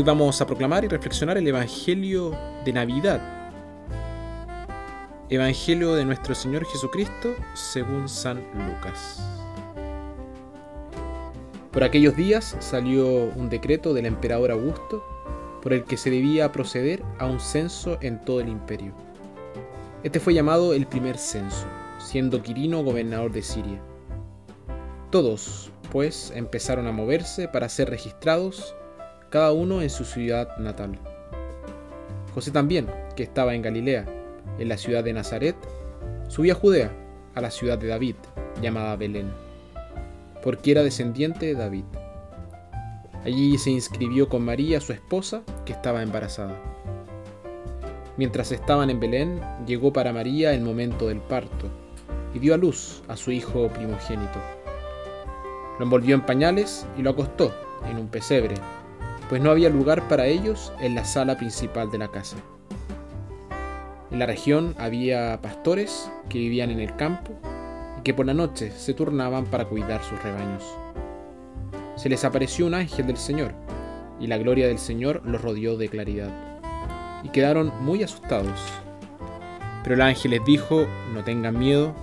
Hoy vamos a proclamar y reflexionar el Evangelio de Navidad. Evangelio de nuestro Señor Jesucristo según San Lucas. Por aquellos días salió un decreto del emperador Augusto por el que se debía proceder a un censo en todo el imperio. Este fue llamado el primer censo, siendo Quirino gobernador de Siria. Todos, pues, empezaron a moverse para ser registrados cada uno en su ciudad natal. José también, que estaba en Galilea, en la ciudad de Nazaret, subió a Judea, a la ciudad de David, llamada Belén, porque era descendiente de David. Allí se inscribió con María, su esposa, que estaba embarazada. Mientras estaban en Belén, llegó para María el momento del parto, y dio a luz a su hijo primogénito. Lo envolvió en pañales y lo acostó en un pesebre pues no había lugar para ellos en la sala principal de la casa. En la región había pastores que vivían en el campo y que por la noche se turnaban para cuidar sus rebaños. Se les apareció un ángel del Señor, y la gloria del Señor los rodeó de claridad, y quedaron muy asustados. Pero el ángel les dijo, no tengan miedo,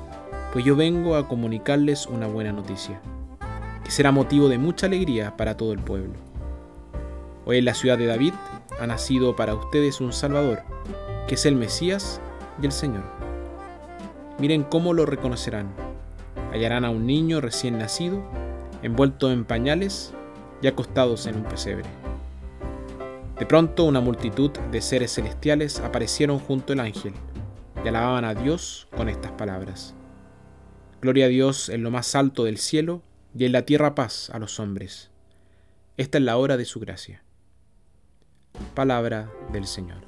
pues yo vengo a comunicarles una buena noticia, que será motivo de mucha alegría para todo el pueblo Hoy en la ciudad de David ha nacido para ustedes un Salvador, que es el Mesías y el Señor. Miren cómo lo reconocerán. Hallarán a un niño recién nacido, envuelto en pañales y acostados en un pesebre. De pronto una multitud de seres celestiales aparecieron junto al ángel y alababan a Dios con estas palabras. Gloria a Dios en lo más alto del cielo y en la tierra paz a los hombres. Esta es la hora de su gracia. Palabra del Señor.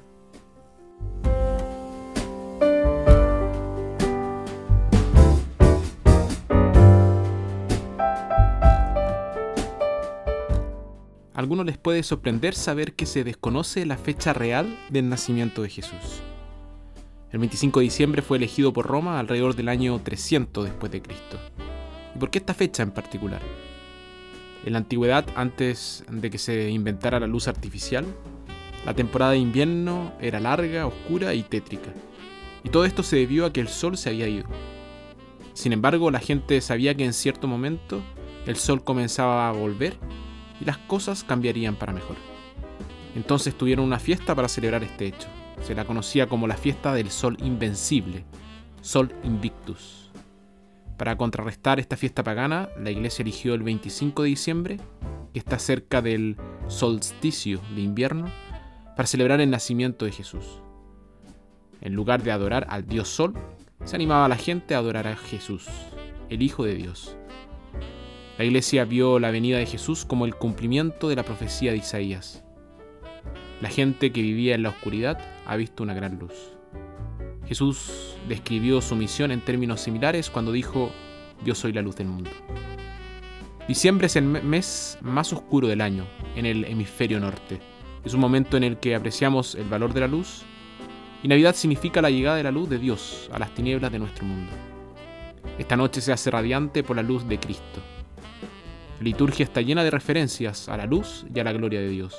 Algunos les puede sorprender saber que se desconoce la fecha real del nacimiento de Jesús. El 25 de diciembre fue elegido por Roma alrededor del año 300 después de Cristo. ¿Y por qué esta fecha en particular? En la antigüedad, antes de que se inventara la luz artificial, la temporada de invierno era larga, oscura y tétrica. Y todo esto se debió a que el sol se había ido. Sin embargo, la gente sabía que en cierto momento el sol comenzaba a volver y las cosas cambiarían para mejor. Entonces tuvieron una fiesta para celebrar este hecho. Se la conocía como la fiesta del sol invencible, Sol Invictus. Para contrarrestar esta fiesta pagana, la iglesia eligió el 25 de diciembre, que está cerca del solsticio de invierno, para celebrar el nacimiento de Jesús. En lugar de adorar al Dios Sol, se animaba a la gente a adorar a Jesús, el Hijo de Dios. La iglesia vio la venida de Jesús como el cumplimiento de la profecía de Isaías. La gente que vivía en la oscuridad ha visto una gran luz. Jesús describió su misión en términos similares cuando dijo, yo soy la luz del mundo. Diciembre es el mes más oscuro del año en el hemisferio norte. Es un momento en el que apreciamos el valor de la luz y Navidad significa la llegada de la luz de Dios a las tinieblas de nuestro mundo. Esta noche se hace radiante por la luz de Cristo. La liturgia está llena de referencias a la luz y a la gloria de Dios.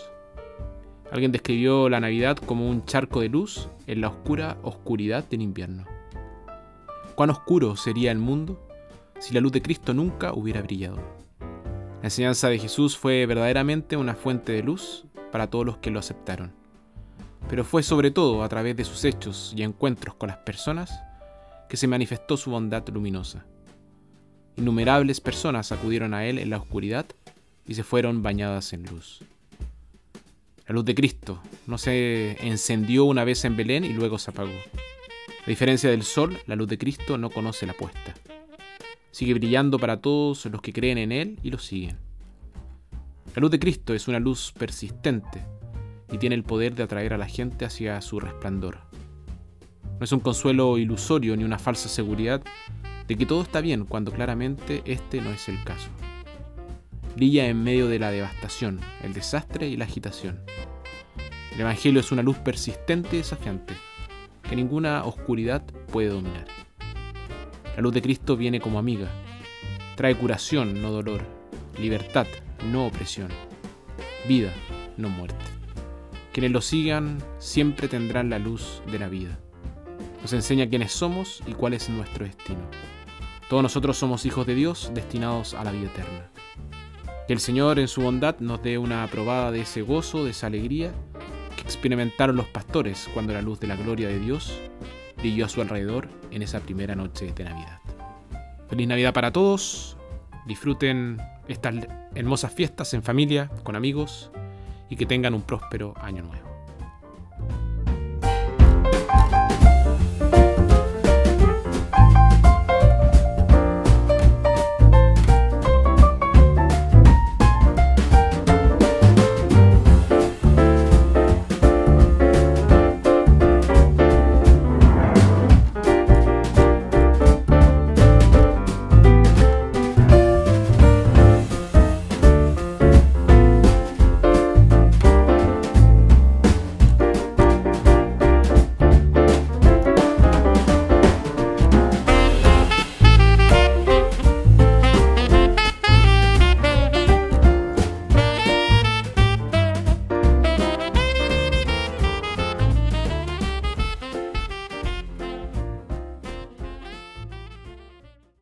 Alguien describió la Navidad como un charco de luz en la oscura oscuridad del invierno. ¿Cuán oscuro sería el mundo si la luz de Cristo nunca hubiera brillado? La enseñanza de Jesús fue verdaderamente una fuente de luz para todos los que lo aceptaron. Pero fue sobre todo a través de sus hechos y encuentros con las personas que se manifestó su bondad luminosa. Innumerables personas acudieron a él en la oscuridad y se fueron bañadas en luz. La luz de Cristo no se encendió una vez en Belén y luego se apagó. A diferencia del sol, la luz de Cristo no conoce la puesta. Sigue brillando para todos los que creen en Él y lo siguen. La luz de Cristo es una luz persistente y tiene el poder de atraer a la gente hacia su resplandor. No es un consuelo ilusorio ni una falsa seguridad de que todo está bien cuando claramente este no es el caso. Brilla en medio de la devastación, el desastre y la agitación. El Evangelio es una luz persistente y desafiante que ninguna oscuridad puede dominar. La luz de Cristo viene como amiga, trae curación, no dolor, libertad, no opresión, vida, no muerte. Quienes lo sigan siempre tendrán la luz de la vida. Nos enseña quiénes somos y cuál es nuestro destino. Todos nosotros somos hijos de Dios destinados a la vida eterna. Que el Señor en su bondad nos dé una probada de ese gozo, de esa alegría que experimentaron los pastores cuando la luz de la gloria de Dios brilló a su alrededor en esa primera noche de Navidad. Feliz Navidad para todos, disfruten estas hermosas fiestas en familia, con amigos y que tengan un próspero año nuevo.